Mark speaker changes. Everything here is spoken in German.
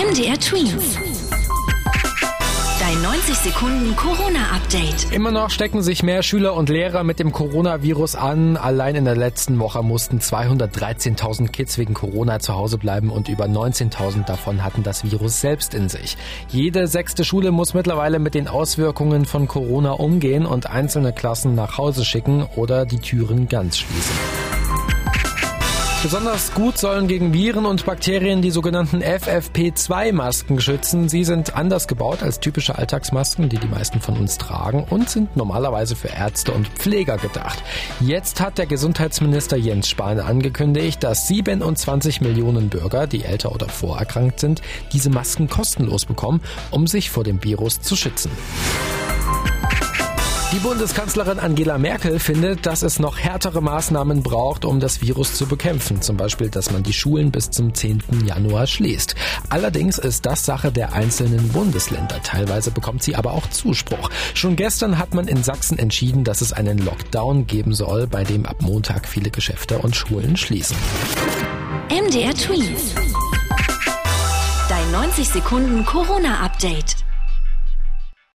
Speaker 1: MDR Twins. Dein 90 Sekunden Corona-Update.
Speaker 2: Immer noch stecken sich mehr Schüler und Lehrer mit dem Coronavirus an. Allein in der letzten Woche mussten 213.000 Kids wegen Corona zu Hause bleiben und über 19.000 davon hatten das Virus selbst in sich. Jede sechste Schule muss mittlerweile mit den Auswirkungen von Corona umgehen und einzelne Klassen nach Hause schicken oder die Türen ganz schließen. Besonders gut sollen gegen Viren und Bakterien die sogenannten FFP2-Masken schützen. Sie sind anders gebaut als typische Alltagsmasken, die die meisten von uns tragen und sind normalerweise für Ärzte und Pfleger gedacht. Jetzt hat der Gesundheitsminister Jens Spahn angekündigt, dass 27 Millionen Bürger, die älter oder vorerkrankt sind, diese Masken kostenlos bekommen, um sich vor dem Virus zu schützen. Die Bundeskanzlerin Angela Merkel findet, dass es noch härtere Maßnahmen braucht, um das Virus zu bekämpfen. Zum Beispiel, dass man die Schulen bis zum 10. Januar schließt. Allerdings ist das Sache der einzelnen Bundesländer. Teilweise bekommt sie aber auch Zuspruch. Schon gestern hat man in Sachsen entschieden, dass es einen Lockdown geben soll, bei dem ab Montag viele Geschäfte und Schulen schließen.
Speaker 1: MDR Twins. Dein 90 Sekunden Corona-Update.